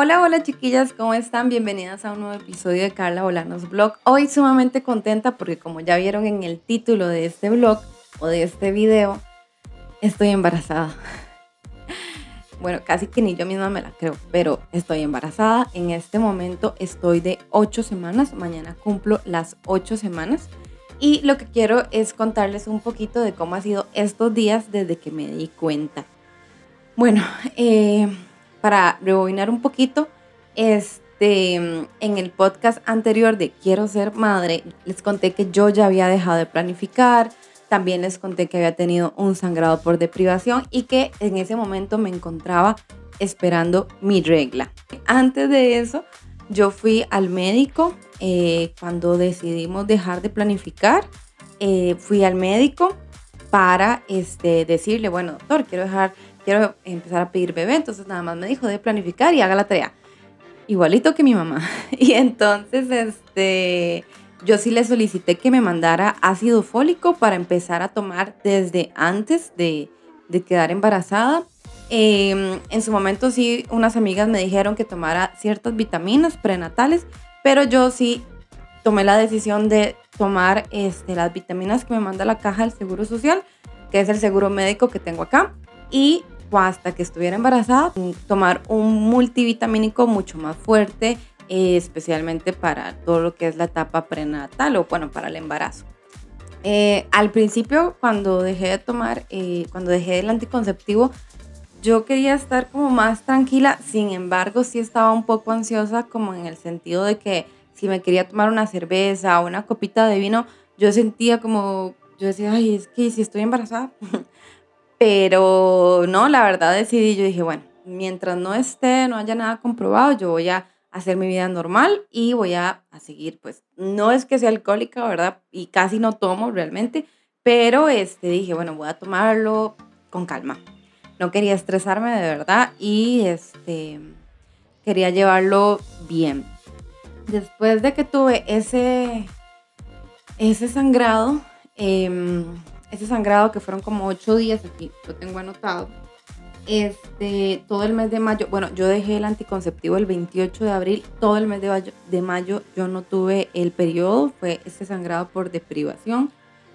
Hola, hola chiquillas, ¿cómo están? Bienvenidas a un nuevo episodio de Carla Bolanos Blog. Hoy sumamente contenta porque como ya vieron en el título de este blog o de este video, estoy embarazada. Bueno, casi que ni yo misma me la creo, pero estoy embarazada. En este momento estoy de 8 semanas, mañana cumplo las 8 semanas. Y lo que quiero es contarles un poquito de cómo ha sido estos días desde que me di cuenta. Bueno, eh, para rebobinar un poquito, este, en el podcast anterior de Quiero ser madre, les conté que yo ya había dejado de planificar, también les conté que había tenido un sangrado por deprivación y que en ese momento me encontraba esperando mi regla. Antes de eso, yo fui al médico eh, cuando decidimos dejar de planificar. Eh, fui al médico para este, decirle, bueno, doctor, quiero dejar quiero empezar a pedir bebé, entonces nada más me dijo de planificar y haga la tarea. Igualito que mi mamá. Y entonces, este, yo sí le solicité que me mandara ácido fólico para empezar a tomar desde antes de, de quedar embarazada. Em, en su momento sí, unas amigas me dijeron que tomara ciertas vitaminas prenatales, pero yo sí tomé la decisión de tomar este, las vitaminas que me manda la caja del Seguro Social, que es el seguro médico que tengo acá, y hasta que estuviera embarazada, tomar un multivitamínico mucho más fuerte, eh, especialmente para todo lo que es la etapa prenatal o bueno, para el embarazo. Eh, al principio, cuando dejé de tomar, eh, cuando dejé el anticonceptivo, yo quería estar como más tranquila, sin embargo, sí estaba un poco ansiosa, como en el sentido de que si me quería tomar una cerveza o una copita de vino, yo sentía como, yo decía, ay, es que si estoy embarazada, Pero no, la verdad decidí, yo dije, bueno, mientras no esté, no haya nada comprobado, yo voy a hacer mi vida normal y voy a, seguir, pues, no es que sea alcohólica, ¿verdad? Y casi no tomo realmente, pero este, dije, bueno, voy a tomarlo con calma. No quería estresarme de verdad y este, quería llevarlo bien. Después de que tuve ese, ese sangrado, eh, ese sangrado que fueron como ocho días, aquí lo tengo anotado, este, todo el mes de mayo, bueno, yo dejé el anticonceptivo el 28 de abril, todo el mes de mayo, de mayo yo no tuve el periodo, fue ese sangrado por deprivación.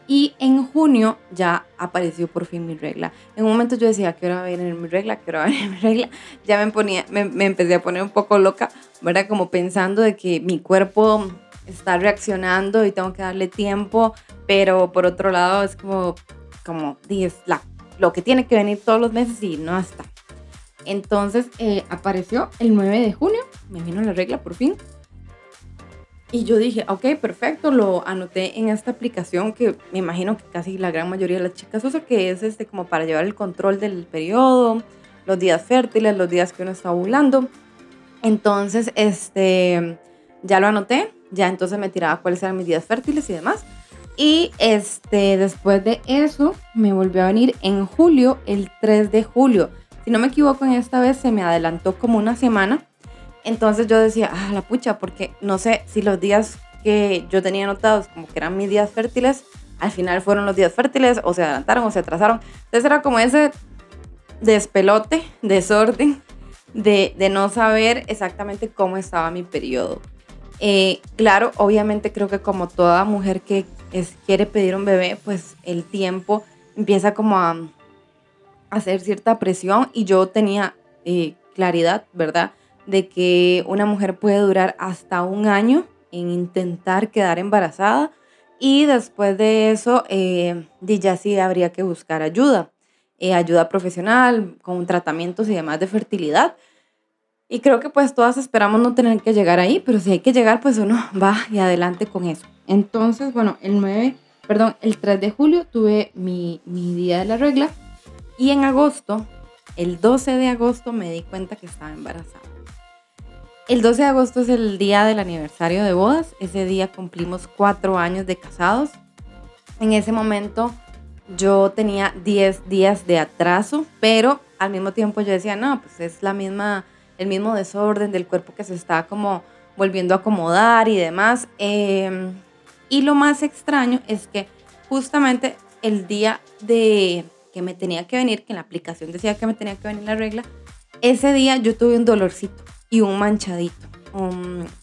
Y en junio ya apareció por fin mi regla. En un momento yo decía, que hora venir mi regla? que hora venir mi regla? Ya me, ponía, me, me empecé a poner un poco loca, ¿verdad? Como pensando de que mi cuerpo está reaccionando y tengo que darle tiempo, pero por otro lado es como, como es la, lo que tiene que venir todos los meses y no está. Entonces eh, apareció el 9 de junio, me vino la regla por fin. Y yo dije, ok, perfecto, lo anoté en esta aplicación que me imagino que casi la gran mayoría de las chicas usa, que es este como para llevar el control del periodo, los días fértiles, los días que uno está ovulando. Entonces, este, ya lo anoté, ya entonces me tiraba cuáles eran mis días fértiles y demás. Y este, después de eso, me volvió a venir en julio, el 3 de julio. Si no me equivoco, en esta vez se me adelantó como una semana. Entonces yo decía, ah, la pucha, porque no sé si los días que yo tenía anotados como que eran mis días fértiles, al final fueron los días fértiles, o se adelantaron o se atrasaron. Entonces era como ese despelote, desorden, de, de no saber exactamente cómo estaba mi periodo. Eh, claro, obviamente creo que como toda mujer que quiere pedir un bebé, pues el tiempo empieza como a, hacer cierta presión y yo tenía eh, claridad, ¿verdad? De que una mujer puede durar hasta un año en intentar quedar embarazada y después de eso, eh, ya sí habría que buscar ayuda, ayuda profesional con tratamientos y demás de fertilidad. Y creo que pues todas esperamos no tener que llegar ahí, pero si hay que llegar, pues uno va y adelante con eso. Entonces, bueno, el 9, perdón, el 3 de julio tuve mi, mi día de la regla y en agosto, el 12 de agosto me di cuenta que estaba embarazada. El 12 de agosto es el día del aniversario de bodas. Ese día cumplimos cuatro años de casados. En ese momento yo tenía 10 días de atraso, pero al mismo tiempo yo decía, no, pues es la misma el mismo desorden del cuerpo que se está como volviendo a acomodar y demás. Em, y lo más extraño es que justamente el día de que me tenía que venir, que en la aplicación decía que me tenía que venir la regla, ese día yo tuve un dolorcito y un manchadito,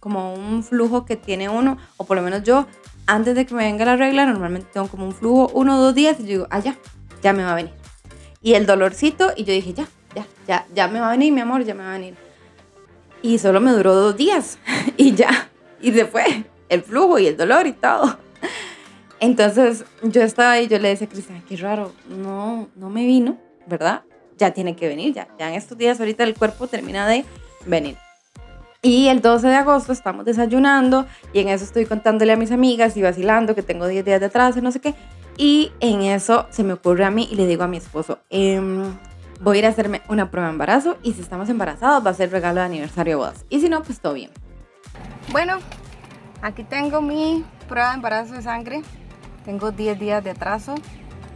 como un flujo que tiene uno, o por lo menos yo, antes de que me venga la regla, normalmente tengo como un flujo uno o dos días y yo digo, ah, ya, ya me va a venir. Y el dolorcito, y yo dije, ya, ya, ya, ya me va a venir, mi amor, ya me va a venir. Y solo me duró dos días y ya, y se fue el flujo y el dolor y todo. Entonces yo estaba ahí, yo le decía a Cristian, qué raro, no, no me vino, ¿verdad? Ya tiene que venir, ya, ya en estos días ahorita el cuerpo termina de venir. Y el 12 de agosto estamos desayunando y en eso estoy contándole a mis amigas y vacilando que tengo 10 días de atraso, no sé qué. Y en eso se me ocurre a mí y le digo a mi esposo, em, voy a ir a hacerme una prueba de embarazo y si estamos embarazados va a ser regalo de aniversario de bodas. Y si no, pues todo bien. Bueno, aquí tengo mi prueba de embarazo de sangre. Tengo 10 días de atraso.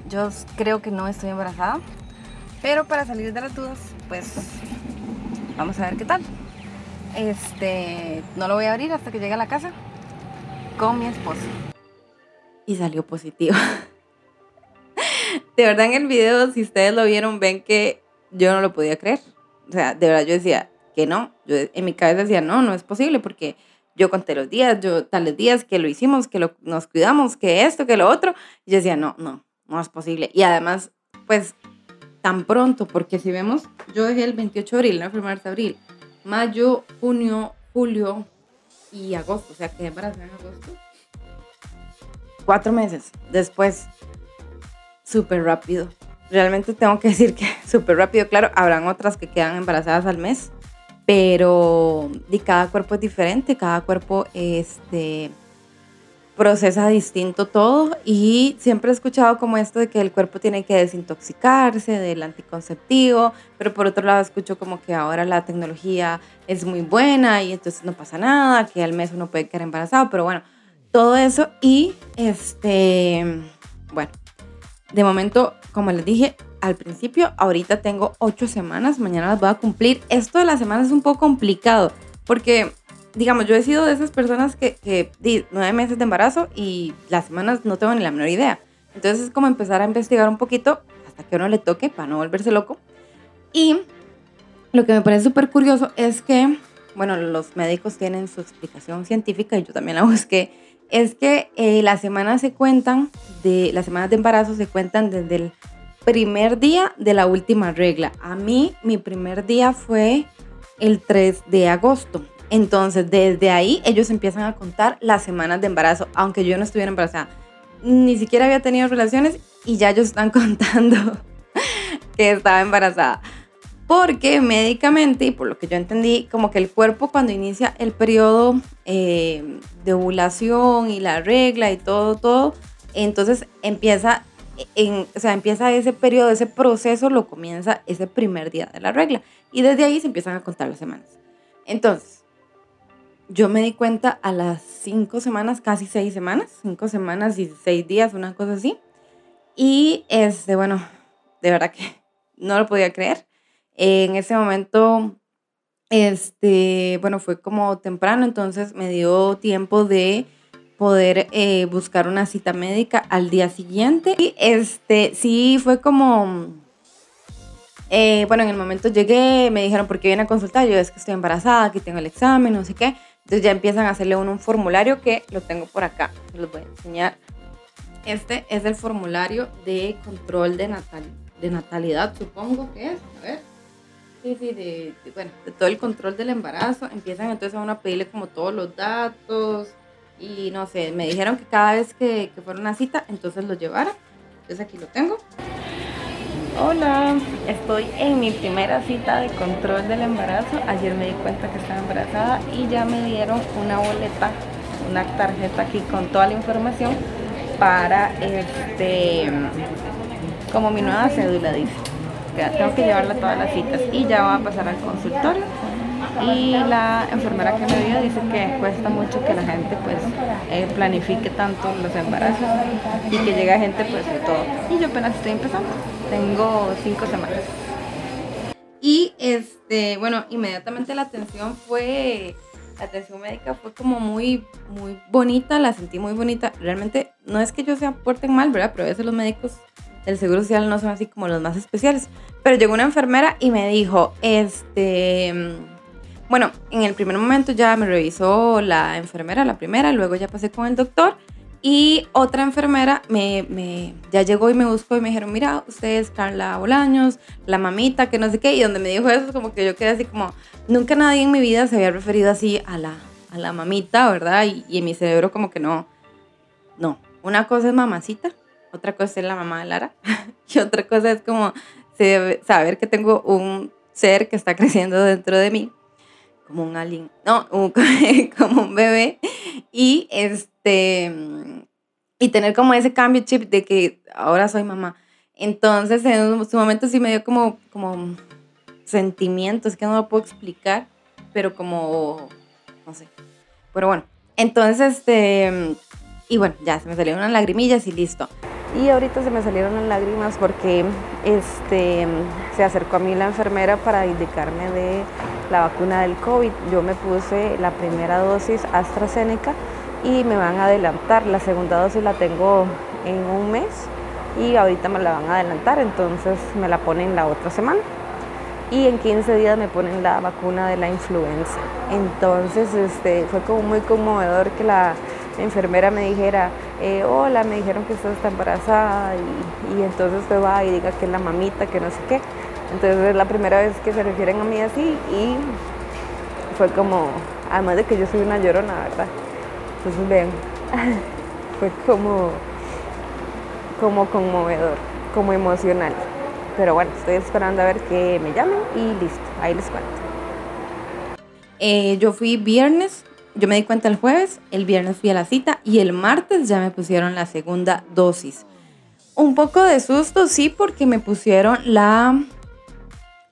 Yo creo que no estoy embarazada. Pero para salir de las dudas, pues vamos a ver qué tal. Este, no lo voy a abrir hasta que llegue a la casa con mi esposo. Y salió positivo. de verdad en el video, si ustedes lo vieron, ven que yo no lo podía creer. O sea, de verdad yo decía que no. Yo en mi cabeza decía, no, no es posible porque yo conté los días, yo tales días que lo hicimos, que lo, nos cuidamos, que esto, que lo otro. Y yo decía, no, no, no es posible. Y además, pues, tan pronto, porque si vemos, yo dejé el 28 de abril, no 1 de abril, mayo, junio, julio y agosto, o sea, quedé embarazada en agosto. Cuatro meses después, súper rápido. Realmente tengo que decir que súper rápido, claro, habrán otras que quedan embarazadas al mes, pero de cada cuerpo es diferente, cada cuerpo este, procesa distinto todo y siempre he escuchado como esto de que el cuerpo tiene que desintoxicarse del anticonceptivo, pero por otro lado escucho como que ahora la tecnología es muy buena y entonces no pasa nada, que al mes uno puede quedar embarazado, pero bueno, todo eso y este, bueno, de momento, como les dije, al principio, ahorita tengo ocho semanas, mañana las voy a cumplir. Esto de las semanas es un poco complicado porque, digamos, yo he sido de esas personas que, que di nueve meses de embarazo y las semanas no tengo ni la menor idea. Entonces es como empezar a investigar un poquito hasta que uno le toque para no volverse loco. Y lo que me parece súper curioso es que, bueno, los médicos tienen su explicación científica y yo también la busqué. Es que eh, las semanas se cuentan, de, las semanas de embarazo se cuentan desde el primer día de la última regla. A mí, mi primer día fue el 3 de agosto. Entonces, desde ahí ellos empiezan a contar las semanas de embarazo, aunque yo no estuviera embarazada. Ni siquiera había tenido relaciones y ya ellos están contando que estaba embarazada. Porque médicamente, y por lo que yo entendí, como que el cuerpo cuando inicia el periodo eh, de ovulación y la regla y todo, todo, entonces empieza o sea, empieza ese periodo, ese proceso lo comienza ese primer día de la regla. Y desde ahí se empiezan a contar las semanas. Entonces, yo me di cuenta a las cinco semanas, casi seis semanas, cinco semanas y seis días, una cosa así. Y este, bueno, de verdad que no lo podía creer. En ese momento, este, bueno, fue como temprano, entonces me dio tiempo de poder eh, buscar una cita médica al día siguiente. Y este, sí, fue como, eh, bueno, en el momento llegué, me dijeron, ¿por qué viene a consultar? Yo es que estoy embarazada, aquí tengo el examen, no sé qué. Entonces ya empiezan a hacerle un, formulario que lo tengo por acá, los voy a enseñar. Este es el formulario de control de, natal, de natalidad, supongo que es. A ver. Sí, sí, de, bueno, de todo el control del embarazo. Empiezan entonces a uno a pedirle como todos los datos, y no sé, me dijeron que cada vez que, que fuera una cita, entonces lo llevara. Entonces aquí lo tengo. Hola, estoy en mi primera cita de control del embarazo. Ayer me di cuenta que estaba embarazada y ya me dieron una boleta, una tarjeta aquí con toda la información para este, como mi nueva cédula dice. Tengo que llevarla todas las citas y ya va a pasar al consultorio y la enfermera que me dio dice que cuesta mucho que la gente pues eh, planifique tanto los embarazos y que llegue gente pues de todo. Y yo apenas estoy empezando, tengo cinco semanas. Y este, bueno, inmediatamente la atención fue, la atención médica fue como muy, muy bonita, la sentí muy bonita. Realmente no es que yo sea porten mal, ¿verdad? Pero a veces los médicos del Seguro Social no son así como los más especiales. Pero llegó una enfermera y me dijo, este Bueno, en el primer momento ya me revisó la enfermera, la primera, luego ya pasé con el doctor y otra enfermera me, me, ya llegó y me buscó y me dijeron, mira, usted es Carla Bolaños, la mamita, que no sé qué. Y donde me dijo eso, como que yo quedé así como, nunca nadie en mi vida se había referido así a la, a la mamita, ¿verdad? Y, y en mi cerebro como que no, no. Una cosa es mamacita, otra cosa es la mamá de Lara y otra cosa es como saber que tengo un ser que está creciendo dentro de mí como un alien, no, como un bebé y este y tener como ese cambio chip de que ahora soy mamá. Entonces en su momento sí me dio como como sentimientos que no lo puedo explicar, pero como no sé. Pero bueno, entonces este y bueno, ya se me salieron unas lagrimillas y listo. Y ahorita se me salieron las lágrimas porque este, se acercó a mí la enfermera para indicarme de la vacuna del COVID. Yo me puse la primera dosis AstraZeneca y me van a adelantar. La segunda dosis la tengo en un mes y ahorita me la van a adelantar, entonces me la ponen la otra semana. Y en 15 días me ponen la vacuna de la influenza. Entonces este, fue como muy conmovedor que la enfermera me dijera, eh, hola, me dijeron que usted está embarazada y, entonces usted va y diga que es la mamita, que no sé qué. Entonces es la primera vez que se refieren a mí así y fue como, además de que yo soy una llorona, ¿verdad? Entonces vean, fue como, como conmovedor, como emocional. Pero bueno, estoy esperando a ver que me llamen y listo, ahí les cuento. Eh, yo fui viernes yo me di cuenta el jueves, el viernes fui a la cita y el martes ya me pusieron la segunda dosis. Un poco de susto, sí, porque me pusieron la,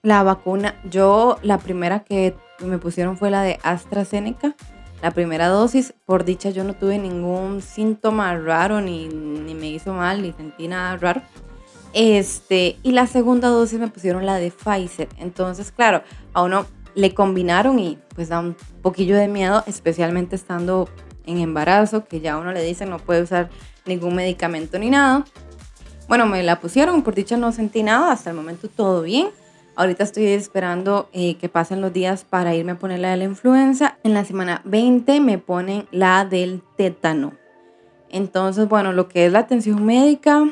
la vacuna. Yo, la primera que me pusieron fue la de AstraZeneca, la primera dosis. Por dicha, yo no tuve ningún síntoma raro, ni, ni me hizo mal, ni sentí nada raro. Este, y la segunda dosis me pusieron la de Pfizer. Entonces, claro, a uno le combinaron y pues da un poquillo de miedo, especialmente estando en embarazo, que ya uno le dice no puede usar ningún medicamento ni nada. Bueno, me la pusieron, por dicha no sentí nada, hasta el momento todo bien. Ahorita estoy esperando eh, que pasen los días para irme a poner la de la influenza. En la semana 20 me ponen la del tétano. Entonces, bueno, lo que es la atención médica,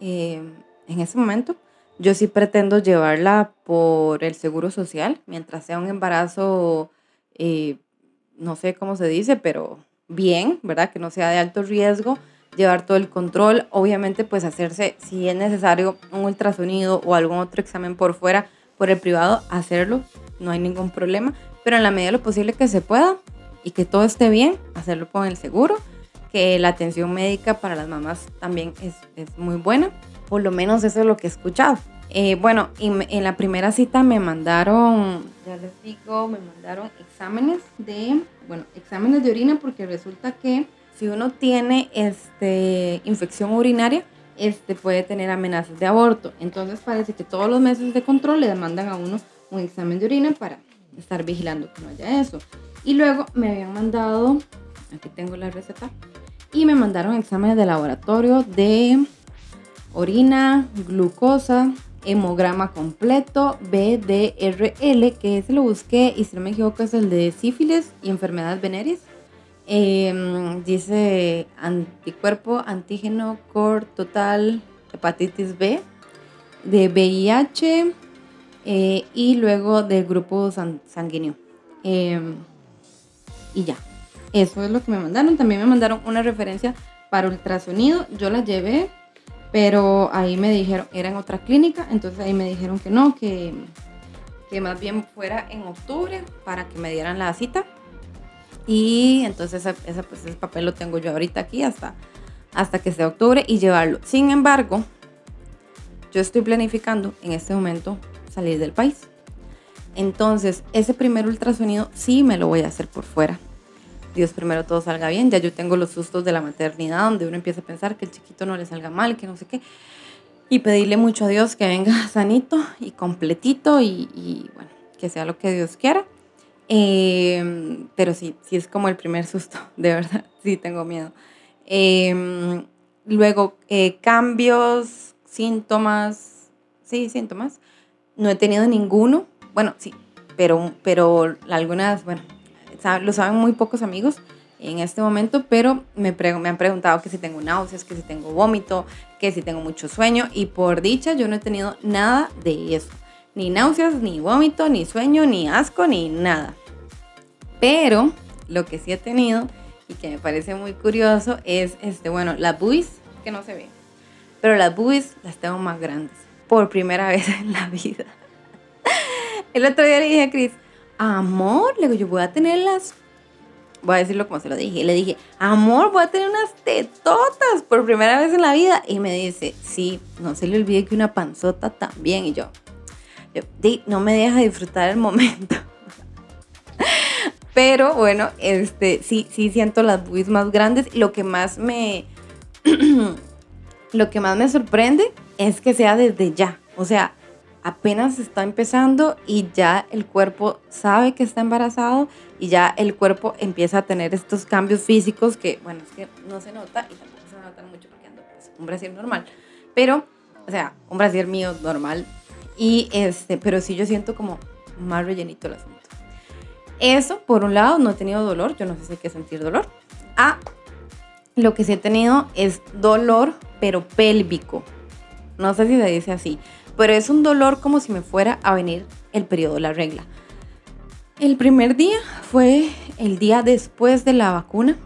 eh, en ese momento, yo sí pretendo llevarla por el seguro social, mientras sea un embarazo, eh, no sé cómo se dice, pero bien, ¿verdad? Que no sea de alto riesgo, llevar todo el control, obviamente pues hacerse, si es necesario, un ultrasonido o algún otro examen por fuera, por el privado, hacerlo, no hay ningún problema, pero en la medida de lo posible que se pueda y que todo esté bien, hacerlo con el seguro, que la atención médica para las mamás también es, es muy buena. Por lo menos eso es lo que he escuchado. Eh, bueno, en la primera cita me mandaron, ya les digo, me mandaron exámenes de, bueno, exámenes de orina porque resulta que si uno tiene este, infección urinaria, este puede tener amenazas de aborto. Entonces parece que todos los meses de control le mandan a uno un examen de orina para estar vigilando que no haya eso. Y luego me habían mandado, aquí tengo la receta, y me mandaron exámenes de laboratorio de orina, glucosa, hemograma completo, BDRL, que ese lo busqué y si no me equivoco es el de sífilis y enfermedades venéreas. Em, dice anticuerpo, antígeno, core total, hepatitis B, de VIH eh, y luego del grupo sanguíneo. Em, y ya, eso es lo que me mandaron. También me mandaron una referencia para ultrasonido. Yo la llevé pero ahí me dijeron, era en otra clínica, entonces ahí me dijeron que no, que, que más bien fuera en octubre para que me dieran la cita. Y entonces ese, pues, ese papel lo tengo yo ahorita aquí hasta, hasta que sea octubre y llevarlo. Sin embargo, yo estoy planificando en este momento salir del país. Entonces, ese primer ultrasonido sí me lo voy a hacer por fuera. Dios primero todo salga bien. Ya yo tengo los sustos de la maternidad, donde uno empieza a pensar que el chiquito no le salga mal, que no sé qué. Y pedirle mucho a Dios que venga sanito y completito y, bueno, que sea lo que Dios quiera. Em, pero sí, sí es como el primer susto, de verdad, sí tengo miedo. Em, luego, eh, cambios, síntomas, sí, síntomas. No he tenido ninguno. Bueno, sí, pero, pero algunas, bueno, lo saben muy pocos amigos en este momento, pero me, han preguntado que si tengo náuseas, que si tengo vómito, que si tengo mucho sueño y por dicha yo no he tenido nada de eso. Ni náuseas, ni vómito, ni sueño, ni asco, ni nada. Pero lo que sí he tenido y que me parece muy curioso es, este, bueno, las buis que no se ven, pero las buis las tengo más grandes por primera vez en la vida. El otro día le dije a Cris, amor, le digo, yo voy a tener las voy a decirlo como se lo dije. Le dije, amor, voy a tener unas tetotas por primera vez en la vida. Y me dice, sí, no se le olvide que una panzota también. Y yo, no me deja disfrutar el momento. Pero bueno, este, sí, sí siento las boobies más grandes. Lo que más me, lo que más me sorprende es que sea desde ya. O sea, apenas está empezando y ya el cuerpo sabe que está embarazado y ya el cuerpo empieza a tener estos cambios físicos que, bueno, es que no se nota y tampoco se nota mucho porque ando pues, un brasier normal, pero, o sea, un brasier mío normal y este, pero sí yo siento como más rellenito el asunto. Eso, por un lado, no he tenido dolor, yo no sé si hay que sentir dolor. Ah, lo que sí he tenido es dolor, pero pélvico. No sé si se dice así pero es un dolor como si me fuera a venir el periodo de la regla. El primer día fue el día después de la vacuna.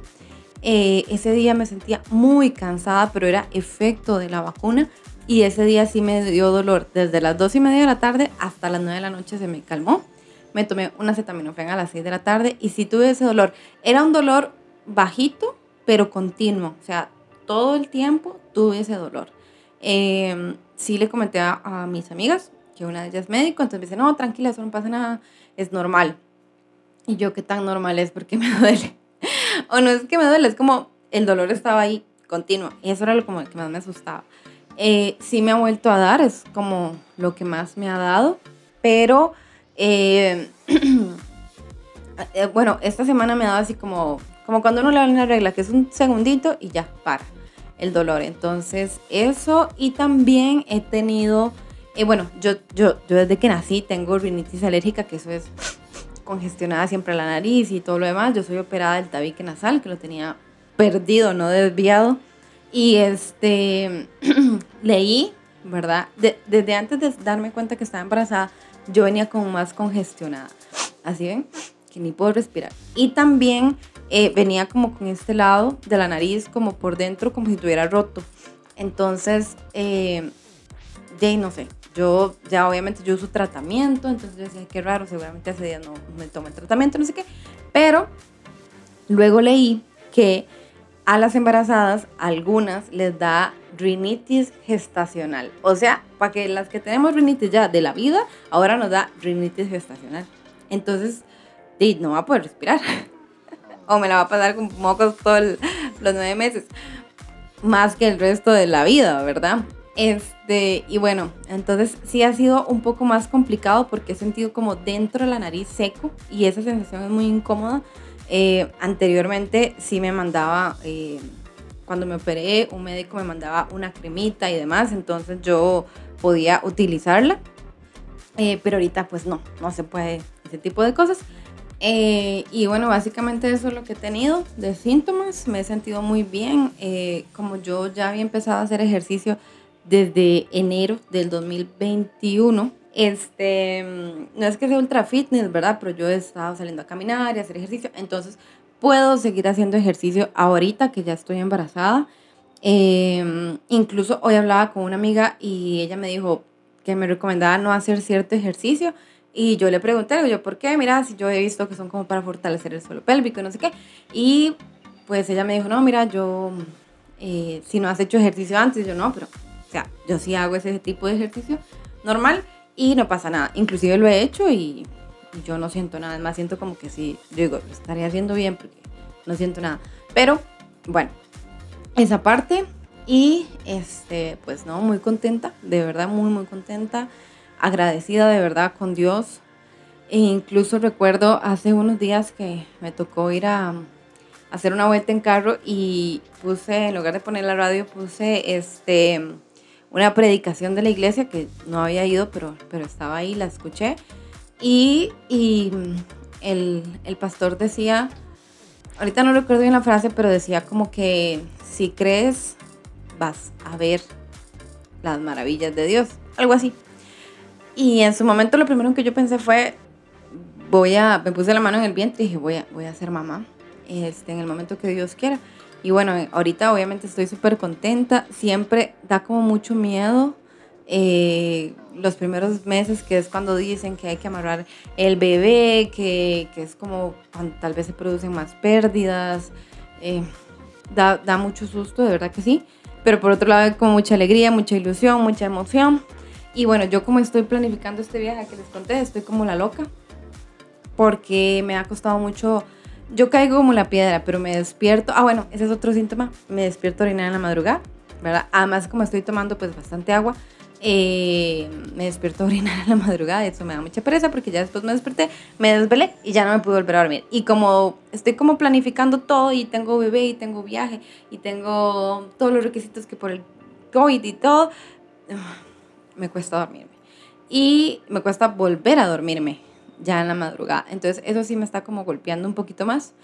Eh, ese día me sentía muy cansada, pero era efecto de la vacuna. Y ese día sí me dio dolor. Desde las 2 y media de la tarde hasta las 9 de la noche se me calmó. Me tomé una acetaminofén a las 6 de la tarde y sí tuve ese dolor. Era un dolor bajito, pero continuo. O sea, todo el tiempo tuve ese dolor. Eh, sí le comenté a, mis amigas que una de ellas es médico, entonces me dice, no, tranquila, eso no pasa nada, es normal. Y yo, ¿qué tan normal es? Porque me duele. o no es que me duele, es como el dolor estaba ahí continuo. Y eso era lo como que más me asustaba. Eh, sí me ha vuelto a dar, es como lo que más me ha dado, pero eh, eh, bueno, esta semana me ha dado así como, como cuando uno le da una regla, que es un segundito y ya, para el dolor. Entonces, eso y también he tenido, eh, bueno, yo, yo, yo desde que nací tengo rinitis alérgica, que eso es congestionada siempre la nariz y todo lo demás. Yo soy operada del tabique nasal, que lo tenía perdido, no desviado. Y este, leí, ¿verdad? desde antes de darme cuenta que estaba embarazada, yo venía como más congestionada. Así ven, ni puedo respirar. Y también eh, venía como con este lado de la nariz, como por dentro, como si tuviera roto. Entonces, eh, no sé, yo ya obviamente yo uso tratamiento, entonces yo decía, qué raro, seguramente hace días no me tomo el tratamiento, no sé qué. Pero luego leí que a las embarazadas, algunas les da rinitis gestacional. O sea, para que las que tenemos rinitis ya de la vida, ahora nos da rinitis gestacional. Entonces, no va a poder respirar. o me la va a pasar con mocos todos los nueve meses. Más que el resto de la vida, ¿verdad? Este, y bueno, entonces sí ha sido un poco más complicado porque he sentido como dentro de la nariz seco y esa sensación es muy incómoda. Eh, anteriormente sí me mandaba, eh, cuando me operé, un médico me mandaba una cremita y demás, entonces yo podía utilizarla. Eh, pero ahorita pues no, no se puede ese tipo de cosas. Eh, y bueno, básicamente eso es lo que he tenido de síntomas. Me he sentido muy bien. Eh, como yo ya había empezado a hacer ejercicio desde enero del 2021, este, no es que sea ultra fitness, ¿verdad? Pero yo he estado saliendo a caminar y a hacer ejercicio. Entonces puedo seguir haciendo ejercicio ahorita que ya estoy embarazada. Eh, incluso hoy hablaba con una amiga y ella me dijo que me recomendaba no hacer cierto ejercicio y yo le pregunté, yo, ¿por qué? Mira, si yo he visto que son como para fortalecer el suelo pélvico no sé qué. Y pues ella me dijo, no, mira, yo, eh, si no has hecho ejercicio antes, yo no, pero, o sea, yo sí hago ese tipo de ejercicio normal y no pasa nada. Inclusive lo he hecho y, yo no siento nada, más siento como que sí, yo digo, lo estaría haciendo bien porque no siento nada. Pero, bueno, esa parte y, este, pues no, muy contenta, de verdad, muy, muy contenta agradecida de verdad con Dios. E incluso recuerdo hace unos días que me tocó ir a, hacer una vuelta en carro y puse, en lugar de poner la radio, puse este, una predicación de la iglesia que no había ido, pero, pero estaba ahí, la escuché. Y, y el, el pastor decía, ahorita no recuerdo bien la frase, pero decía como que si crees, vas a ver las maravillas de Dios, algo así. Y en su momento lo primero que yo pensé fue, voy a, me puse la mano en el vientre y dije, voy a, voy a ser mamá este, en el momento que Dios quiera. Y bueno, ahorita obviamente estoy súper contenta, siempre da como mucho miedo. Eh, los primeros meses, que es cuando dicen que hay que amarrar el bebé, que, que es como tal vez se producen más pérdidas, eh, da, da, mucho susto, de verdad que sí, pero por otro lado con mucha alegría, mucha ilusión, mucha emoción. Y bueno, yo como estoy planificando este viaje que les conté, estoy como la loca, porque me ha costado mucho, yo caigo como la piedra, pero me despierto, ah bueno, ese es otro síntoma, me despierto a orinar en la madrugada, ¿verdad? Además como estoy tomando pues bastante agua, eh, me despierto a orinar en la madrugada y eso me da mucha pereza porque ya después me desperté, me desvelé y ya no me pude volver a dormir. Y como estoy como planificando todo y tengo bebé y tengo viaje y tengo todos los requisitos que por el COVID y todo, me cuesta dormirme. Y me cuesta volver a dormirme ya en la madrugada. Entonces eso sí me está como golpeando un poquito más.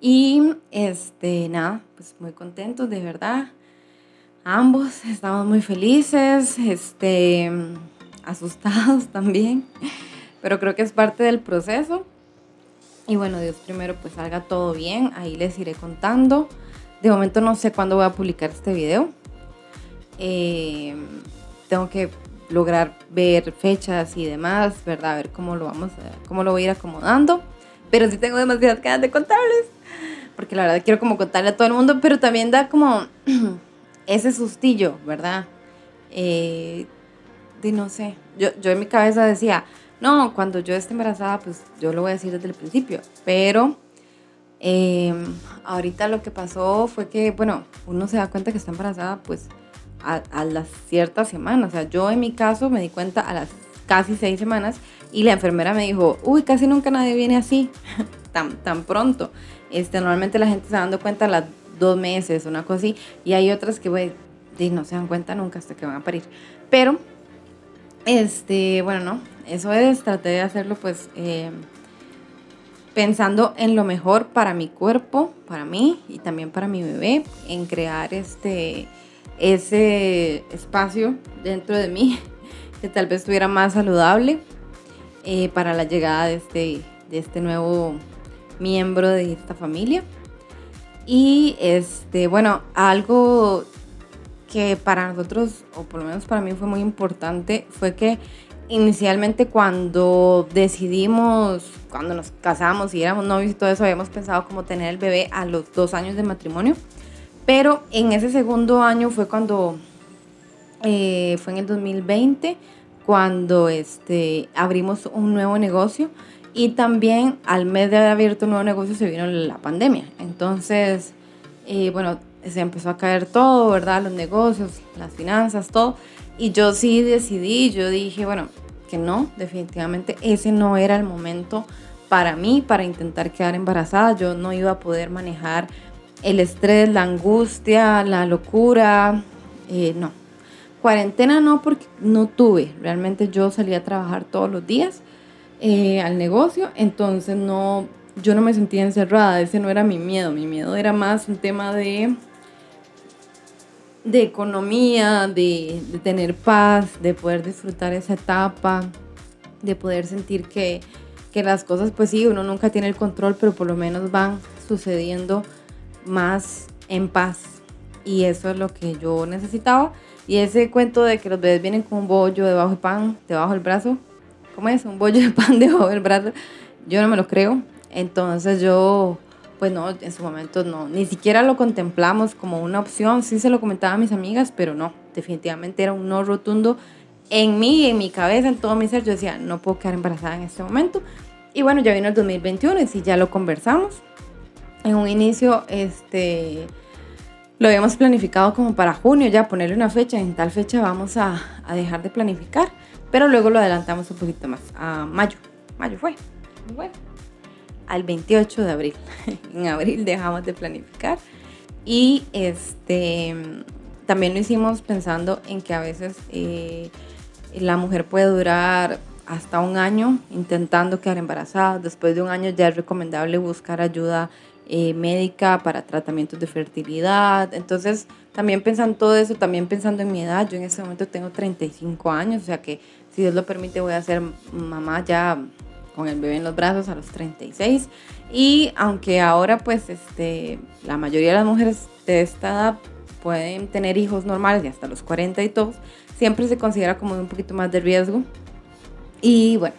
Y este, nada, pues muy contentos de verdad ambos estamos muy felices, este, asustados también, pero creo que es parte del proceso. Y bueno, Dios primero pues salga todo bien, ahí les iré contando. De momento no sé cuándo voy a publicar este video. Eh, tengo que lograr ver fechas y demás, ¿verdad? A ver cómo lo vamos a, cómo lo voy a ir acomodando. Pero sí tengo demasiadas ganas de contarles. Porque la verdad quiero como contarle a todo el mundo, pero también da como ese sustillo, ¿verdad? Eh, de no sé, yo, yo en mi cabeza decía, no, cuando yo esté embarazada, pues yo lo voy a decir desde el principio, pero em, ahorita lo que pasó fue que, bueno, uno se da cuenta que está embarazada, pues a, las ciertas semanas, o sea, yo en mi caso me di cuenta a las casi seis semanas y la enfermera me dijo, uy, casi nunca nadie viene así, tan, tan pronto. Este, normalmente la gente se dando cuenta a las dos meses, una cosa así, y hay otras que, güey, no se dan cuenta nunca hasta que van a parir. Pero, este, bueno, no, eso es, traté de hacerlo pues eh, pensando en lo mejor para mi cuerpo, para mí y también para mi bebé, en crear este, ese espacio dentro de mí que tal vez estuviera más saludable eh, para la llegada de este, de este nuevo miembro de esta familia. Y este, bueno, algo que para nosotros, o por lo menos para mí fue muy importante, fue que inicialmente cuando decidimos, cuando nos casamos y éramos novios y todo eso, habíamos pensado como tener el bebé a los dos años de matrimonio. Pero en ese segundo año fue cuando, eh, fue en el 2020, cuando este, abrimos un nuevo negocio y también al mes de haber abierto un nuevo negocio se vino la pandemia. Entonces, eh, bueno, se empezó a caer todo, ¿verdad? Los negocios, las finanzas, todo. Y yo sí decidí, yo dije, bueno, que no, definitivamente ese no era el momento para mí, para intentar quedar embarazada. Yo no iba a poder manejar el estrés, la angustia, la locura. Eh, no. Cuarentena no, porque no tuve. Realmente yo salí a trabajar todos los días eh, al negocio, entonces no, yo no me sentía encerrada, ese no era mi miedo, mi miedo era más un tema de, de economía, de, de tener paz, de poder disfrutar esa etapa, de poder sentir que, que las cosas, pues sí, uno nunca tiene el control, pero por lo menos van sucediendo más en paz. Y eso es lo que yo necesitaba. Y ese cuento de que los bebés vienen con un bollo debajo del pan, debajo del brazo, ¿cómo es? Un bollo de pan debajo del brazo. Yo no me lo creo. Entonces yo, pues no, en su momento no, ni siquiera lo contemplamos como una opción. Sí se lo comentaba a mis amigas, pero no, definitivamente era un no rotundo en mí, en mi cabeza, en todo mi ser. Yo decía, no puedo quedar embarazada en este momento. Y bueno, ya vino el 2021 y sí, ya lo conversamos. En un inicio, este, lo habíamos planificado como para junio, ya ponerle una fecha, en tal fecha vamos a, a dejar de planificar pero luego lo adelantamos un poquito más, a mayo. Mayo fue. Bueno, al 28 de abril. en abril dejamos de planificar. Y este, también lo hicimos pensando en que a veces eh, la mujer puede durar hasta un año intentando quedar embarazada. Después de un año ya es recomendable buscar ayuda eh, médica para tratamientos de fertilidad. Entonces, también pensando todo eso, también pensando en mi edad, yo en este momento tengo 35 años, o sea que si Dios lo permite voy a ser mamá ya con el bebé en los brazos a los 36. Y aunque ahora pues este, la mayoría de las mujeres de esta edad pueden tener hijos normales y hasta los 42, siempre se considera como un poquito más de riesgo. Y bueno,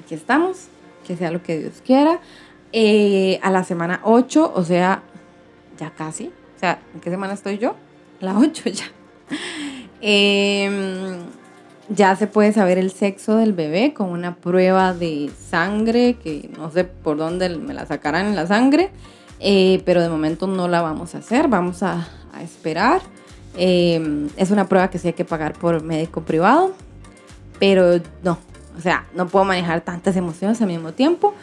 aquí estamos, que sea lo que Dios quiera. Eh, a la semana 8, o sea, ya casi. O sea, ¿en qué semana estoy yo? La 8 ya. Em, ya se puede saber el sexo del bebé con una prueba de sangre, que no sé por dónde me la sacarán en la sangre, eh, pero de momento no la vamos a hacer, vamos a, esperar. Em, es una prueba que sí hay que pagar por médico privado, pero no, o sea, no puedo manejar tantas emociones al mismo tiempo.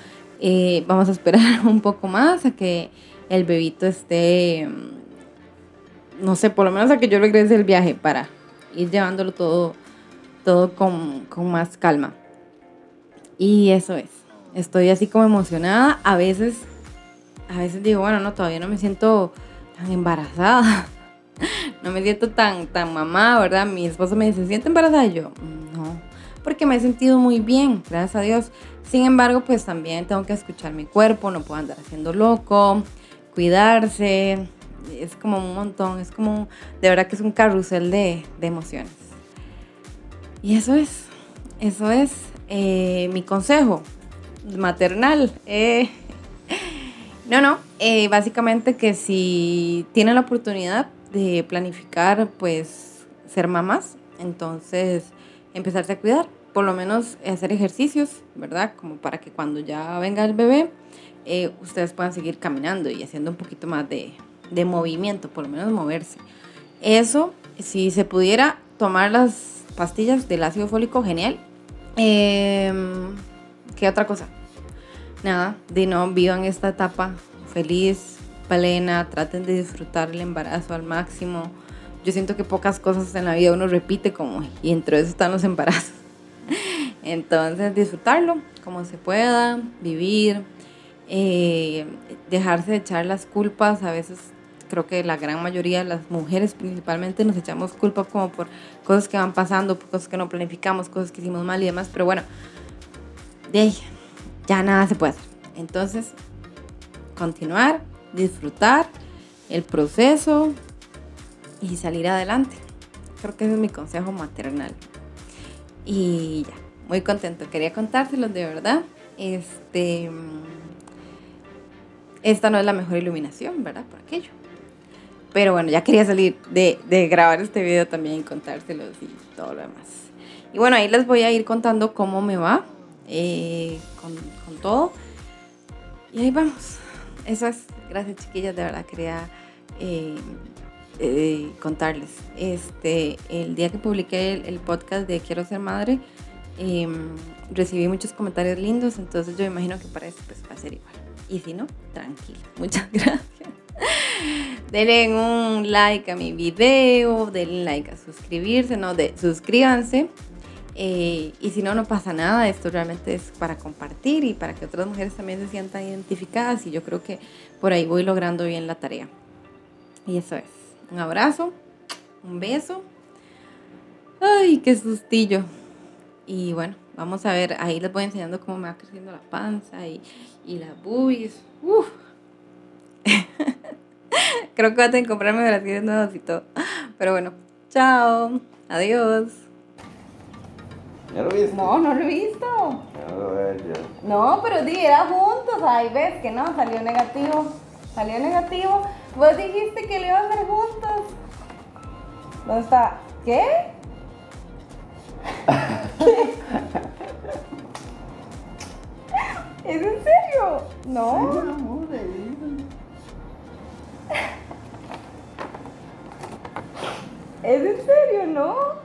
Eh, vamos a esperar un poco más a que el bebito esté, mm, no sé, por lo menos a que yo regrese el viaje para ir llevándolo todo, todo con, con más calma. Y eso es. Estoy así como emocionada. A veces, a veces digo, bueno, no, todavía no me siento tan embarazada. No me siento tan, tan mamá, ¿verdad? Mi esposo me dice, ¿siente embarazada? Y yo, no, porque me he sentido muy bien, gracias a Dios. Sin embargo, pues también tengo que escuchar mi cuerpo, no puedo andar haciendo loco, cuidarse. Es como un montón, es como, de verdad que es un carrusel de, emociones. Y eso es, eso es eh, mi consejo maternal. Eh, no, no, eh, básicamente que si tienen la oportunidad de planificar, pues, ser mamás, entonces empezarse a cuidar por lo menos hacer ejercicios, ¿verdad? Como para que cuando ya venga el bebé, eh, ustedes puedan seguir caminando y haciendo un poquito más de, de, movimiento, por lo menos moverse. Eso, si se pudiera tomar las pastillas del ácido fólico, genial. Em, ¿Qué otra cosa? Nada, de no vivan esta etapa feliz, plena, traten de disfrutar el embarazo al máximo. Yo siento que pocas cosas en la vida uno repite como, y entre eso están los embarazos. Entonces, disfrutarlo como se pueda, vivir, eh, dejarse de echar las culpas. A veces creo que la gran mayoría de las mujeres principalmente nos echamos culpa como por cosas que van pasando, por cosas que no planificamos, cosas que hicimos mal y demás. Pero bueno, ya nada se puede hacer. Entonces, continuar, disfrutar el proceso y salir adelante. Creo que ese es mi consejo maternal. Y ya, muy contento. Quería contárselos de verdad. Este, esta no es la mejor iluminación, ¿verdad? Por aquello. Pero bueno, ya quería salir de, grabar este video también y contárselos y todo lo demás. Y bueno, ahí les voy a ir contando cómo me va eh, con, con todo. Y ahí vamos. Eso es. Gracias, chiquillas. De verdad quería eh, eh, contarles. Este, el día que publiqué el, podcast de Quiero ser madre, em, recibí muchos comentarios lindos, entonces yo imagino que para eso pues, va a ser igual. Y si no, tranquilo. Muchas gracias. denle un like a mi video, denle like a suscribirse, no, de, suscríbanse. Eh, y si no, no pasa nada. Esto realmente es para compartir y para que otras mujeres también se sientan identificadas. Y yo creo que por ahí voy logrando bien la tarea. Y eso es. Un abrazo, un beso. Ay, qué sustillo. Y bueno, vamos a ver, ahí les voy enseñando cómo me va creciendo la panza y, y las boobies. Creo que voy a tener que comprarme brasiles nuevos y todo. Pero bueno, chao. Adiós. ¿Ya lo viste? No, no lo he visto. No, pero di, era juntos. Ahí ves que no, salió negativo. Salió negativo. Vos dijiste que le iban a ver juntos. ¿Dónde está? ¿Qué? ¿Es en serio? No. ¿Es en serio, no?